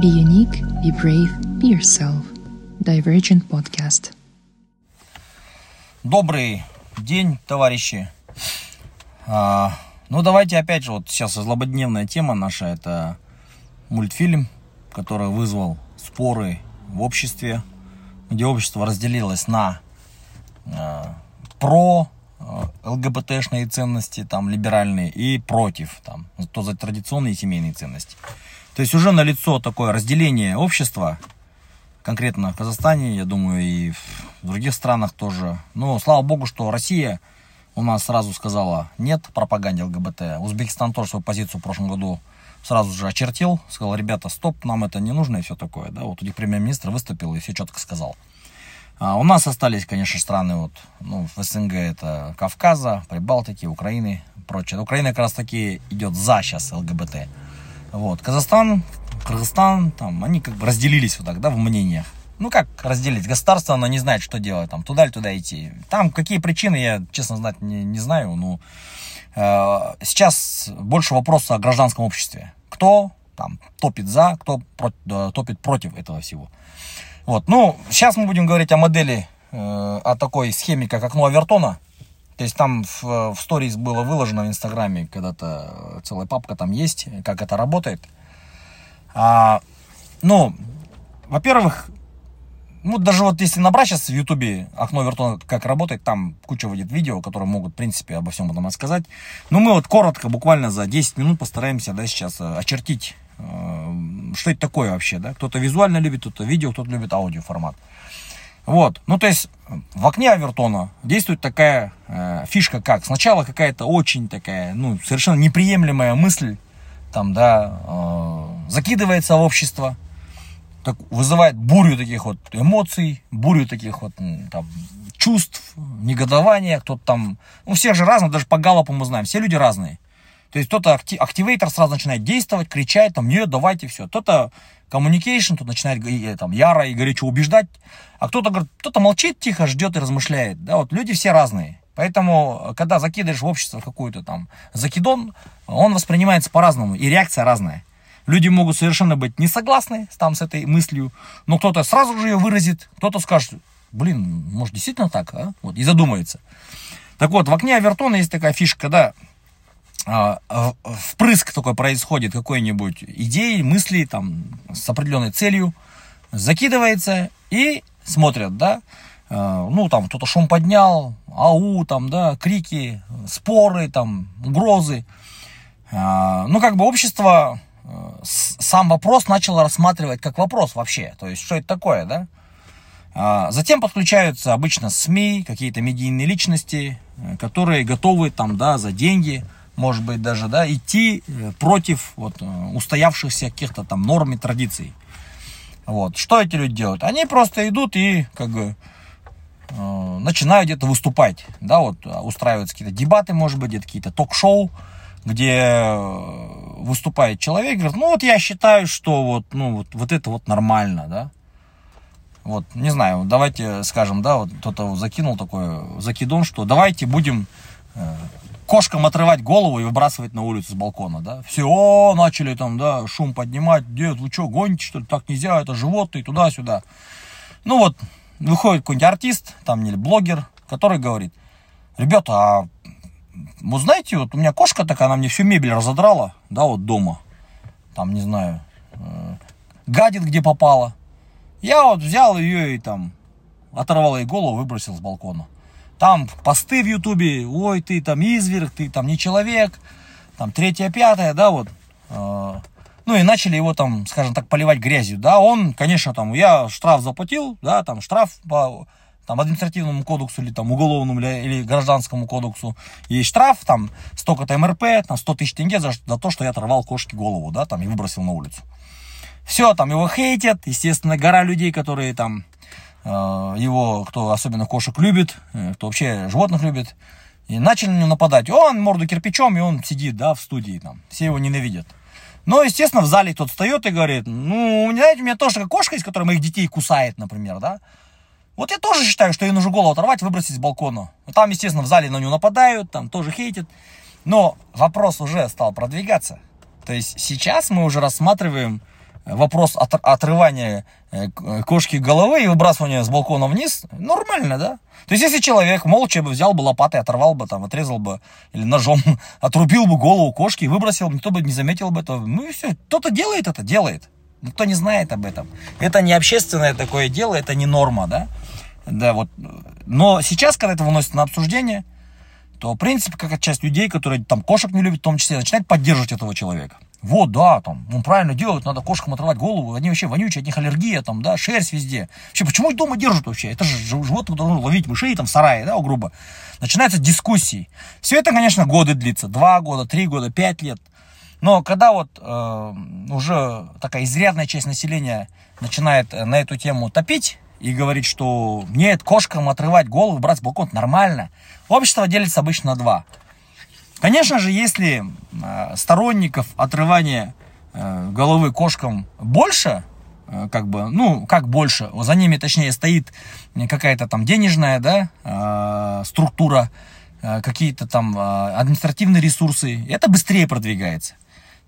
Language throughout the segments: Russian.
Be unique, be brave, be yourself. Divergent Podcast. Добрый день, товарищи. А, ну, давайте опять же, вот сейчас злободневная тема наша, это мультфильм, который вызвал споры в обществе, где общество разделилось на а, про ЛГБТшные ценности, там, либеральные, и против, там, то за традиционные семейные ценности. То есть уже налицо такое разделение общества, конкретно в Казахстане, я думаю, и в других странах тоже. Но слава богу, что Россия у нас сразу сказала нет пропаганде ЛГБТ. Узбекистан тоже свою позицию в прошлом году сразу же очертил, сказал, ребята, стоп, нам это не нужно и все такое. Да, вот у них премьер-министр выступил и все четко сказал. А у нас остались, конечно, страны вот, ну, в СНГ это Кавказа, Прибалтики, Украины, прочее. Украина как раз таки идет за сейчас ЛГБТ. Вот. Казахстан, Кыргызстан, там, они как бы разделились вот так, да, в мнениях. Ну, как разделить? Государство, оно не знает, что делать, там, туда или туда идти. Там какие причины, я, честно знать, не, не знаю, но э, сейчас больше вопроса о гражданском обществе. Кто там топит за, кто про, э, топит против этого всего. Вот, ну, сейчас мы будем говорить о модели, э, о такой схеме, как окно Авертона. То есть там в, в сторис было выложено в Инстаграме, когда-то целая папка там есть, как это работает. А, ну, во-первых, ну, даже вот если набрать сейчас в Ютубе окно Вертона, как работает, там куча выйдет видео, которые могут, в принципе, обо всем этом рассказать. Но мы вот коротко, буквально за 10 минут постараемся, да, сейчас э, очертить, э, что это такое вообще, да. Кто-то визуально любит, кто-то видео, кто-то любит аудио формат. Вот, ну то есть в окне Авертона действует такая э, фишка, как сначала какая-то очень такая, ну совершенно неприемлемая мысль, там, да, э, закидывается в общество, так, вызывает бурю таких вот эмоций, бурю таких вот там, чувств, негодования, кто-то там, ну всех же разные, даже по галопу мы знаем, все люди разные. То есть кто-то акти- активейтор сразу начинает действовать, кричать, там, нет, давайте все. Кто-то communication, тут начинает э, там, яро и горячо убеждать, а кто-то говорит, кто-то молчит тихо, ждет и размышляет. Да, вот люди все разные. Поэтому, когда закидываешь в общество какую-то там закидон, он воспринимается по-разному, и реакция разная. Люди могут совершенно быть не согласны там, с этой мыслью, но кто-то сразу же ее выразит, кто-то скажет, блин, может действительно так, а? Вот, и задумается. Так вот, в окне Авертона есть такая фишка, когда впрыск такой происходит какой-нибудь идеи, мысли там с определенной целью, закидывается и смотрят, да, а, ну там кто-то шум поднял, ау, там, да, крики, споры, там, угрозы. А, ну как бы общество сам вопрос начало рассматривать как вопрос вообще, то есть что это такое, да. Затем подключаются обычно СМИ, какие-то медийные личности, которые готовы там, да, за деньги может быть, даже, да, идти э, против вот, э, устоявшихся каких-то там норм и традиций. Вот. Что эти люди делают? Они просто идут и как бы э, начинают где-то выступать, да, вот устраиваются какие-то дебаты, может быть, где-то какие-то ток-шоу, где э, выступает человек, говорит, ну вот я считаю, что вот, ну вот, вот это вот нормально, да. Вот, не знаю, давайте скажем, да, вот кто-то закинул такой закидон, что давайте будем э, кошкам отрывать голову и выбрасывать на улицу с балкона, да. Все, начали там, да, шум поднимать, дед, вы что, гоните, что ли, так нельзя, это животные, туда-сюда. Ну вот, выходит какой-нибудь артист, там, или блогер, который говорит, ребята, а вы знаете, вот у меня кошка такая, она мне всю мебель разодрала, да, вот дома, там, не знаю, э, гадит, где попало. Я вот взял ее и там оторвал ей голову, выбросил с балкона там посты в Ютубе, ой, ты там изверг, ты там не человек, там третье, пятое, да, вот. А, ну и начали его там, скажем так, поливать грязью, да, он, конечно, там, я штраф заплатил, да, там штраф по там, административному кодексу или там уголовному или, или гражданскому кодексу есть штраф, там столько-то МРП, там 100 тысяч тенге за, за то, что я оторвал кошке голову, да, там и выбросил на улицу. Все, там его хейтят, естественно, гора людей, которые там его, кто особенно кошек любит, э, кто вообще животных любит, и начали на него нападать. Он морду кирпичом, и он сидит, да, в студии там. Все его ненавидят. Но, естественно, в зале тот встает и говорит, ну, знаете, у меня тоже кошка есть, которая моих детей кусает, например, да. Вот я тоже считаю, что ей нужно голову оторвать, выбросить с балкона. Там, естественно, в зале на него нападают, там тоже хейтят. Но вопрос уже стал продвигаться. То есть сейчас мы уже рассматриваем вопрос от, отрывания э, кошки головы и выбрасывания с балкона вниз, нормально, да? То есть, если человек молча бы взял бы лопатой, оторвал бы, там, отрезал бы, или ножом отрубил бы голову кошки и выбросил, никто бы не заметил бы этого. Ну и все, кто-то делает это, делает. Никто не знает об этом. Это не общественное такое дело, это не норма, да? Да, вот. Но сейчас, когда это выносится на обсуждение, то, в принципе, как часть людей, которые там кошек не любят, в том числе, начинают поддерживать этого человека. Вот, да, там, он правильно делает, надо кошкам отрывать голову, они вообще вонючие, от них аллергия, там, да, шерсть везде. Вообще, почему их дома держат вообще? Это же животные должны ловить мышей там в сарае, да, грубо. Начинаются дискуссии. Все это, конечно, годы длится, два года, три года, пять лет. Но когда вот э, уже такая изрядная часть населения начинает э, на эту тему топить, и говорить, что нет, кошкам отрывать голову, брать с балкон, нормально. Общество делится обычно на два. Конечно же, если э, сторонников отрывания э, головы кошкам больше, э, как бы, ну, как больше, за ними, точнее, стоит какая-то там денежная, да, структура, какие-то там административные ресурсы, это быстрее продвигается.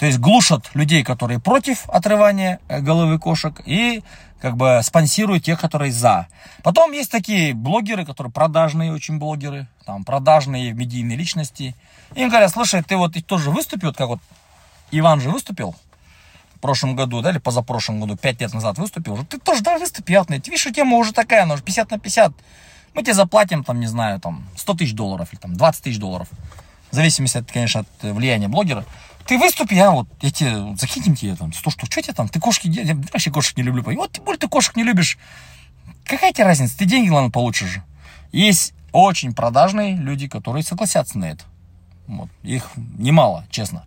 То есть глушат людей, которые против отрывания э, головы кошек, и как бы спонсируют тех, которые за. Потом есть такие блогеры, которые продажные очень блогеры, там продажные медийные личности. Им говорят, слушай, ты вот тоже выступил, как вот Иван же выступил в прошлом году, да, или позапрошлом году, пять лет назад выступил. Ты тоже, да, выступи, Видишь, тема уже такая, она уже 50 на 50. Мы тебе заплатим, там, не знаю, там, 100 тысяч долларов или там 20 тысяч долларов. В зависимости, от, конечно, от влияния блогера. Ты выступи, я вот, я тебе, закинем тебе там, сто что, что тебе там, ты кошки, я вообще кошек не люблю. Вот, тем более ты кошек не любишь. Какая тебе разница, ты деньги, ладно, получишь же. Есть очень продажные люди, которые согласятся на это. Вот, их немало, честно.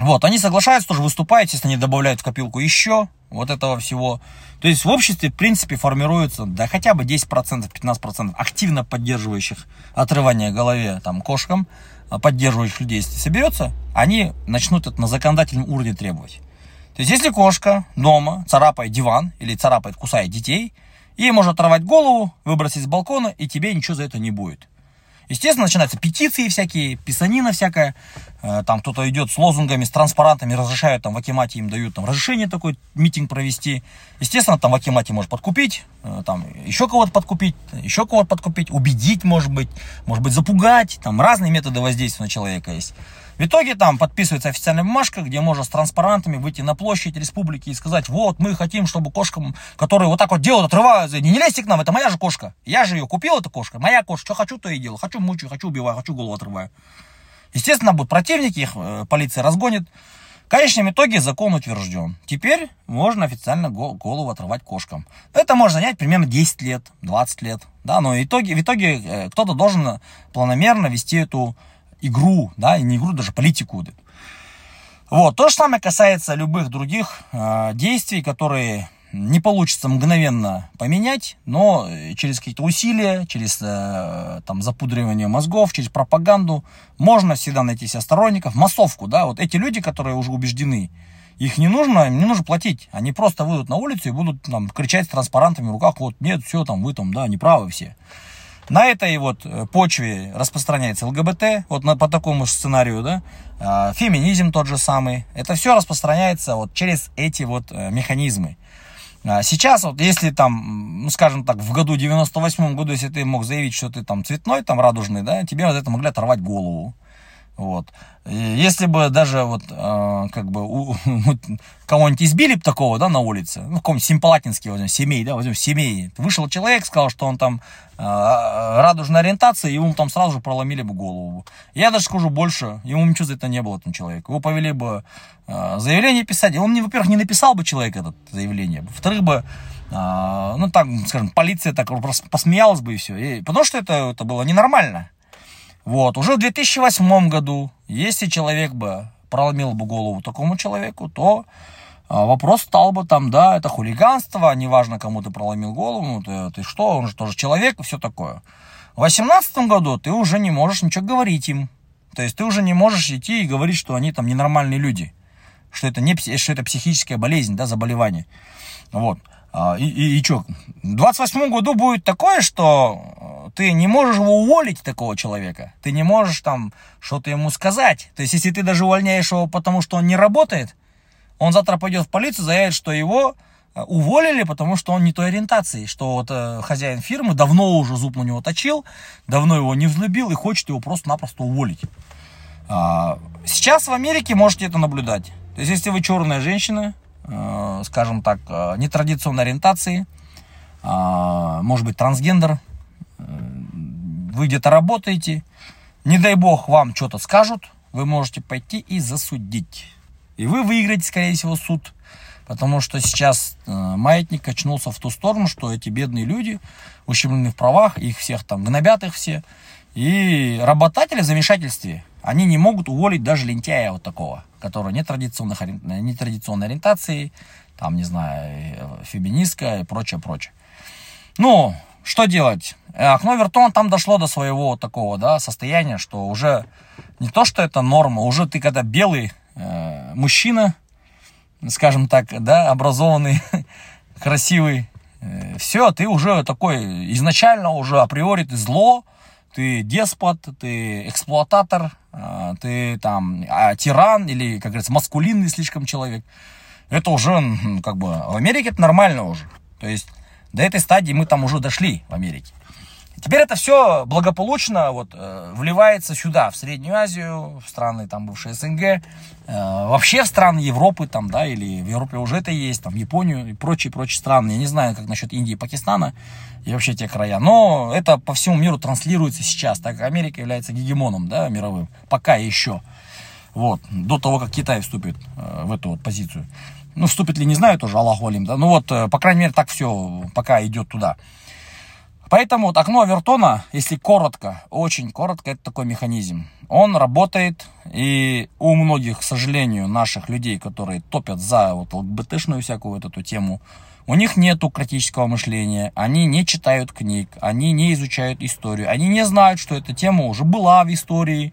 Вот, они соглашаются, тоже выступают, естественно, они добавляют в копилку еще вот этого всего. То есть в обществе, в принципе, формируется, да хотя бы 10%, 15% активно поддерживающих отрывание голове там кошкам, а, поддерживающих людей, если соберется, они начнут это на законодательном уровне требовать. То есть, если кошка дома царапает диван или царапает, кусает детей, ей можно оторвать голову, выбросить с балкона, и тебе ничего за это не будет. Естественно, начинаются петиции всякие, писанина всякая. Э, там кто-то идет с лозунгами, с транспарантами, разрешают, там в Акимате им дают там разрешение такой митинг провести. Естественно, там в Акимате может подкупить, э, там еще кого-то подкупить, еще кого-то подкупить, убедить, может быть, может быть, запугать. Там разные методы воздействия на человека есть. В итоге там подписывается официальная бумажка, где можно с транспарантами выйти на площадь республики и сказать, вот, мы хотим, чтобы кошкам, которые вот так вот делают, отрываются, не, не лезьте к нам, это моя же кошка. Я же ее купил, эта кошка, моя кошка, что хочу, то и делаю. Хочу мучаю, хочу убиваю, хочу голову отрываю. Естественно, будут противники, их э, полиция разгонит. В конечном итоге закон утвержден. Теперь можно официально голову отрывать кошкам. Это может занять примерно 10 лет, 20 лет. Да, но в итоге, в итоге э, кто-то должен планомерно вести эту игру, да, и не игру, даже политику. Вот, то же самое касается любых других э, действий, которые не получится мгновенно поменять, но через какие-то усилия, через э, там запудривание мозгов, через пропаганду можно всегда найти себе сторонников, массовку, да, вот эти люди, которые уже убеждены, их не нужно, им не нужно платить, они просто выйдут на улицу и будут там кричать с транспарантами в руках, вот нет, все там, вы там, да, неправы все. На этой вот э, почве распространяется ЛГБТ, вот на, по такому сценарию, да, а, феминизм тот же самый. Это все распространяется вот через эти вот э, механизмы. А, сейчас вот если там, ну скажем так, в году 98 году, если ты мог заявить, что ты там цветной, там радужный, да, тебе вот это могли оторвать голову. Вот. Если бы даже вот э, как бы у, кого-нибудь избили бы такого, да, на улице, ну, какой-нибудь симпалатинский возьмем, семей, да, возьмем семей. Вышел человек, сказал, что он там э, радужная ориентация, ему там сразу же проломили бы голову. Я даже скажу больше, ему ничего за это не было, этому человеку. Его повели бы э, заявление писать, он, во-первых, не написал бы человек это заявление, во-вторых бы ну, так, скажем, полиция так посмеялась бы и все. И, потому что это, это было ненормально. Вот, уже в 2008 году, если человек бы проломил бы голову такому человеку, то а, вопрос стал бы там, да, это хулиганство, неважно, кому ты проломил голову, ну, ты, ты что, он же тоже человек и все такое. В 2018 году ты уже не можешь ничего говорить им. То есть ты уже не можешь идти и говорить, что они там ненормальные люди, что это, не, что это психическая болезнь, да, заболевание. Вот. А, и, и, и что, в 28 году будет такое, что э, ты не можешь его уволить, такого человека. Ты не можешь там что-то ему сказать. То есть, если ты даже увольняешь его, потому что он не работает, он завтра пойдет в полицию, заявит, что его э, уволили, потому что он не той ориентации, что вот э, хозяин фирмы давно уже зуб на него точил, давно его не взлюбил и хочет его просто-напросто уволить. А, сейчас в Америке можете это наблюдать. То есть, если вы черная женщина, скажем так, э, нетрадиционной ориентации, э, может быть, трансгендер, э, вы где-то работаете, не дай бог вам что-то скажут, вы можете пойти и засудить. И вы выиграете, скорее всего, суд. Потому что сейчас э, маятник качнулся в ту сторону, что эти бедные люди ущемлены в правах, их всех там гнобят их все. И работатели в замешательстве, они не могут уволить даже лентяя вот такого, который нетрадиционных, нетрадиционной ориентации, там, не знаю, феминистка и прочее, прочее. Ну, что делать? Окно Вертон там дошло до своего вот такого, да, состояния, что уже не то, что это норма, уже ты когда белый э, мужчина, скажем так, да, образованный, красивый, э, все, ты уже такой, изначально уже априори ты зло, ты деспот, ты эксплуататор, э, ты там а, тиран или, как говорится, маскулинный слишком человек. Это уже, как бы, в Америке это нормально уже. То есть, до этой стадии мы там уже дошли в Америке. Теперь это все благополучно вот, э, вливается сюда, в Среднюю Азию, в страны там бывшие СНГ, э, вообще в страны Европы там, да, или в Европе уже это есть, там, Японию и прочие-прочие страны. Я не знаю, как насчет Индии и Пакистана и вообще те края, но это по всему миру транслируется сейчас, так как Америка является гегемоном, да, мировым, пока еще. Вот, до того, как Китай вступит э, в эту вот позицию. Ну, вступит ли, не знаю, тоже, Аллаху Алим, да, ну вот, э, по крайней мере, так все пока идет туда. Поэтому вот окно Авертона, если коротко, очень коротко, это такой механизм. Он работает, и у многих, к сожалению, наших людей, которые топят за вот ЛГБТшную всякую вот эту тему, у них нету критического мышления, они не читают книг, они не изучают историю, они не знают, что эта тема уже была в истории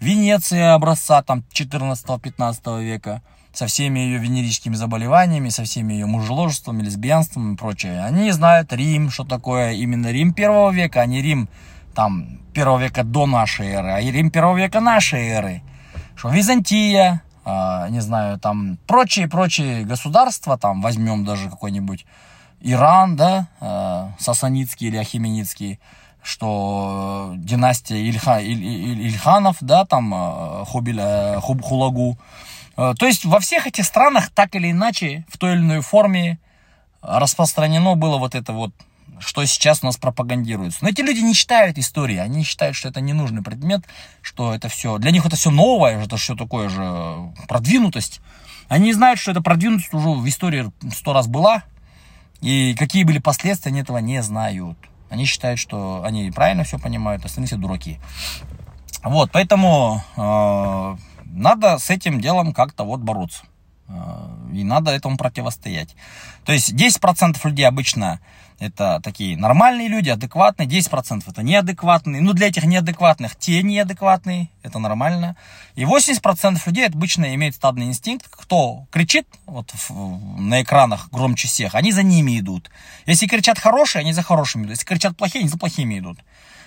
Венеции образца там 14-15 века со всеми ее венерическими заболеваниями, со всеми ее мужеложеством, лесбиянством и прочее. Они знают Рим, что такое именно Рим первого века, а не Рим там первого века до нашей эры, а Рим первого века нашей эры. Что Византия, э, не знаю, там прочие-прочие государства, там возьмем даже какой-нибудь Иран, да, э, сасанитский или ахименицкий, что династия Ильха, Иль, Иль, Ильханов, да, там э, Хубиля, Хуб, Хулагу, Э, то есть во всех этих странах так или иначе, в той или иной форме распространено было вот это вот, что сейчас у нас пропагандируется. Но эти люди не читают истории, они считают, что это ненужный предмет, что это все, для них это все новое, это все такое же продвинутость. Они знают, что эта продвинутость уже в истории сто раз была, и какие были последствия, они этого не знают. Они считают, что они правильно все понимают, остальные все дураки. Вот, поэтому э, надо с этим делом как-то вот бороться. Э, и надо этому противостоять. То есть 10% людей обычно это такие нормальные люди, адекватные, 10% это неадекватные. Ну, для этих неадекватных те неадекватные, это нормально. И 80% людей обычно имеют стадный инстинкт. Кто кричит вот на экранах громче всех, они за ними идут. Если кричат хорошие, они за хорошими идут. Если кричат плохие, они за плохими идут.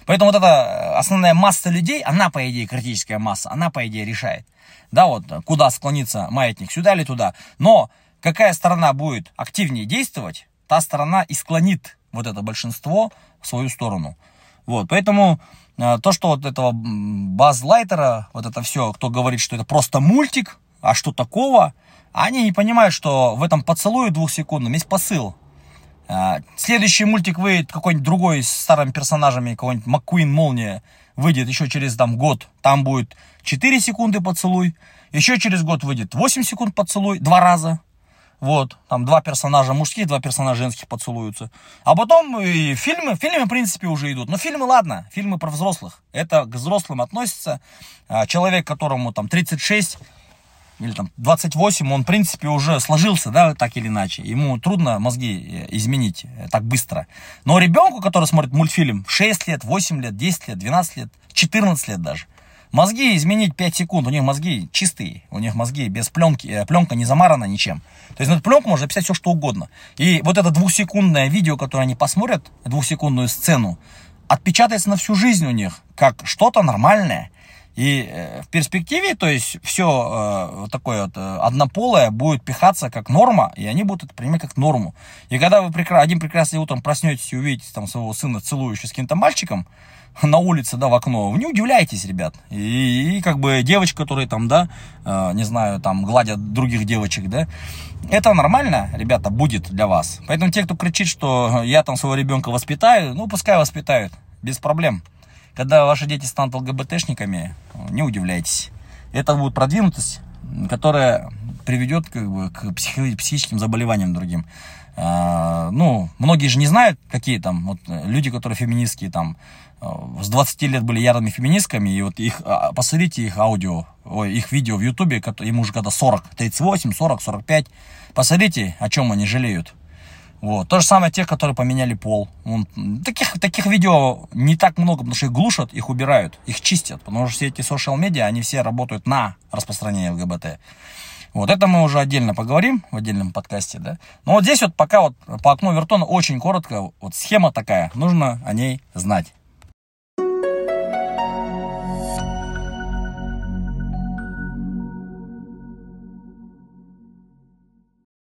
Поэтому вот эта основная масса людей, она, по идее, критическая масса, она, по идее, решает да, вот, куда склонится маятник, сюда или туда. Но какая сторона будет активнее действовать, та сторона и склонит вот это большинство в свою сторону. Вот, поэтому э, то, что вот этого базлайтера, вот это все, кто говорит, что это просто мультик, а что такого, они не понимают, что в этом поцелуе двухсекундном есть посыл. Э, следующий мультик выйдет какой-нибудь другой с старыми персонажами, какой-нибудь Маккуин Молния, выйдет еще через там год, там будет 4 секунды поцелуй, еще через год выйдет 8 секунд поцелуй, два раза, вот, там два персонажа мужских, два персонажа женских поцелуются. А потом и фильмы, фильмы, в принципе, уже идут. Но фильмы, ладно, фильмы про взрослых. Это к взрослым относится. А, человек, которому там 36 или там 28, он, в принципе, уже сложился, да, так или иначе. Ему трудно мозги э, изменить э, так быстро. Но ребенку, который смотрит мультфильм 6 лет, 8 лет, 10 лет, 12 лет, 14 лет даже, мозги изменить 5 секунд, у них мозги чистые, у них мозги без пленки, э, пленка не замарана ничем. То есть на эту пленку можно записать все, что угодно. И вот это двухсекундное видео, которое они посмотрят, двухсекундную сцену, отпечатается на всю жизнь у них, как что-то нормальное, И э, в перспективе, то есть все э, такое вот э, однополое будет пихаться как норма, и они будут это принимать как норму. И когда вы один прекрасный утром проснетесь и увидите там своего сына целующего с каким-то мальчиком, на улице, да, в окно, не удивляйтесь, ребят. И, и как бы девочки, которые там, да, не знаю, там гладят других девочек, да, это нормально, ребята, будет для вас. Поэтому те, кто кричит, что я там своего ребенка воспитаю, ну, пускай воспитают, без проблем. Когда ваши дети станут ЛГБТшниками, не удивляйтесь. Это будет продвинутость, которая приведет как бы, к психи- психическим заболеваниям другим. А, ну, многие же не знают, какие там вот, люди, которые феминистские, там, с 20 лет были ярыми феминистками, и вот их, а, посмотрите их аудио, ой, их видео в ютубе, им уже когда 40, 38, 40, 45, посмотрите, о чем они жалеют. Вот. То же самое тех, которые поменяли пол. Таких, таких видео не так много, потому что их глушат, их убирают, их чистят. Потому что все эти социал медиа, они все работают на распространение ЛГБТ. Вот это мы уже отдельно поговорим в отдельном подкасте, да. Но вот здесь вот пока вот по окну Вертона очень коротко, вот схема такая, нужно о ней знать.